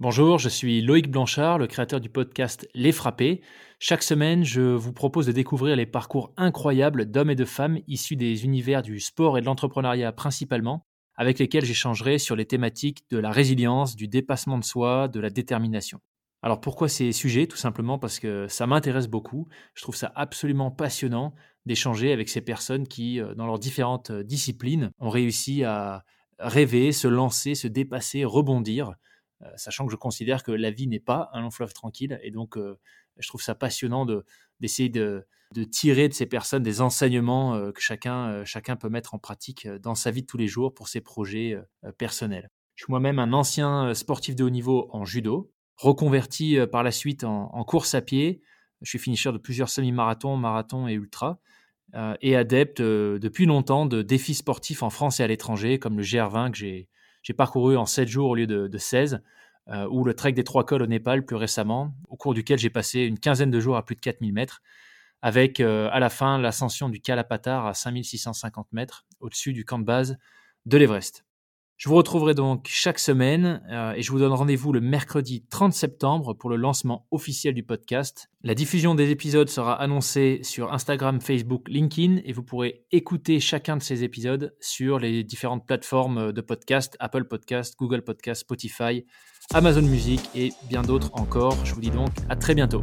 Bonjour, je suis Loïc Blanchard, le créateur du podcast Les Frappés. Chaque semaine, je vous propose de découvrir les parcours incroyables d'hommes et de femmes issus des univers du sport et de l'entrepreneuriat principalement, avec lesquels j'échangerai sur les thématiques de la résilience, du dépassement de soi, de la détermination. Alors pourquoi ces sujets? Tout simplement parce que ça m'intéresse beaucoup. Je trouve ça absolument passionnant d'échanger avec ces personnes qui, euh, dans leurs différentes euh, disciplines, ont réussi à rêver, se lancer, se dépasser, rebondir sachant que je considère que la vie n'est pas un long fleuve tranquille. Et donc, euh, je trouve ça passionnant d'essayer de, tirer de ces personnes des enseignements euh, que chacun, chacun peut mettre en pratique dans sa vie de tous les jours pour ses projets personnels. Je suis moi-même un ancien sportif de haut niveau en judo, reconverti par la suite en, course à pied. Je suis finisher de plusieurs semi-marathons, marathons et ultra, et adepte depuis longtemps de défis sportifs en France et à l'étranger, comme le GR20 que j'ai j'ai parcouru en 7 jours au lieu de, 16, euh, ou le trek des trois cols au Népal plus récemment, au cours duquel j'ai passé une quinzaine de jours à plus de 4000 mètres, avec euh, à la fin l'ascension du Kalapatar à 5650 mètres au-dessus du camp de base de l'Everest. Je vous retrouverai donc chaque semaine euh, et je vous donne rendez-vous le mercredi 30 septembre pour le lancement officiel du podcast. La diffusion des épisodes sera annoncée sur Instagram, Facebook, LinkedIn et vous pourrez écouter chacun de ces épisodes sur les différentes plateformes de podcast, Apple Podcast, Google Podcast, Spotify, Amazon Music et bien d'autres encore. Je vous dis donc à très bientôt.